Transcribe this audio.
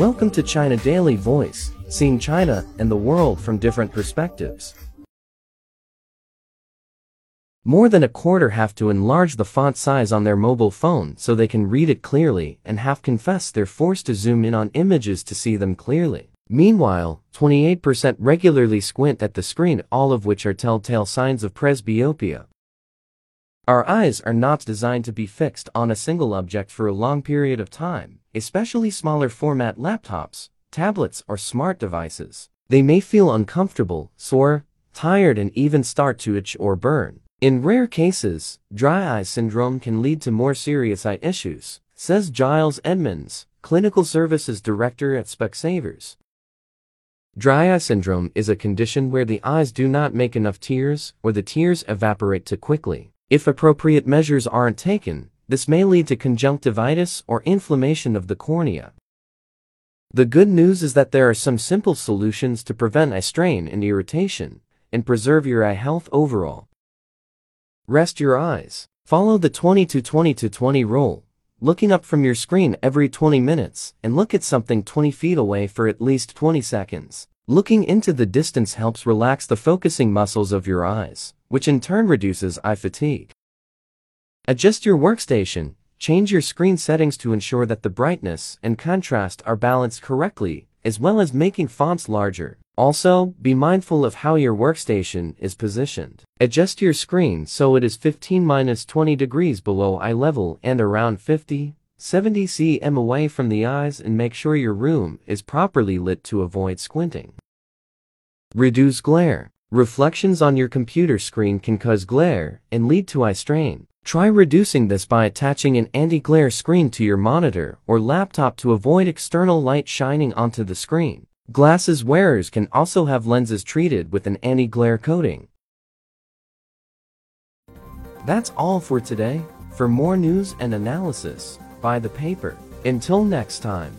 Welcome to China Daily Voice, seeing China and the world from different perspectives. More than a quarter have to enlarge the font size on their mobile phone so they can read it clearly and half confess they're forced to zoom in on images to see them clearly. Meanwhile, 28% regularly squint at the screen all of which are telltale signs of presbyopia. Our eyes are not designed to be fixed on a single object for a long period of time, especially smaller format laptops, tablets, or smart devices. They may feel uncomfortable, sore, tired, and even start to itch or burn. In rare cases, dry eye syndrome can lead to more serious eye issues, says Giles Edmonds, Clinical Services Director at Specsavers. Dry eye syndrome is a condition where the eyes do not make enough tears or the tears evaporate too quickly. If appropriate measures aren't taken, this may lead to conjunctivitis or inflammation of the cornea. The good news is that there are some simple solutions to prevent eye strain and irritation and preserve your eye health overall. Rest your eyes. Follow the 20 to 20 to 20 rule, looking up from your screen every 20 minutes and look at something 20 feet away for at least 20 seconds. Looking into the distance helps relax the focusing muscles of your eyes, which in turn reduces eye fatigue. Adjust your workstation, change your screen settings to ensure that the brightness and contrast are balanced correctly, as well as making fonts larger. Also, be mindful of how your workstation is positioned. Adjust your screen so it is 15-20 degrees below eye level and around 50, 70 cm away from the eyes and make sure your room is properly lit to avoid squinting. Reduce glare. Reflections on your computer screen can cause glare and lead to eye strain. Try reducing this by attaching an anti-glare screen to your monitor or laptop to avoid external light shining onto the screen. Glasses wearers can also have lenses treated with an anti-glare coating. That's all for today. For more news and analysis, buy the paper. Until next time.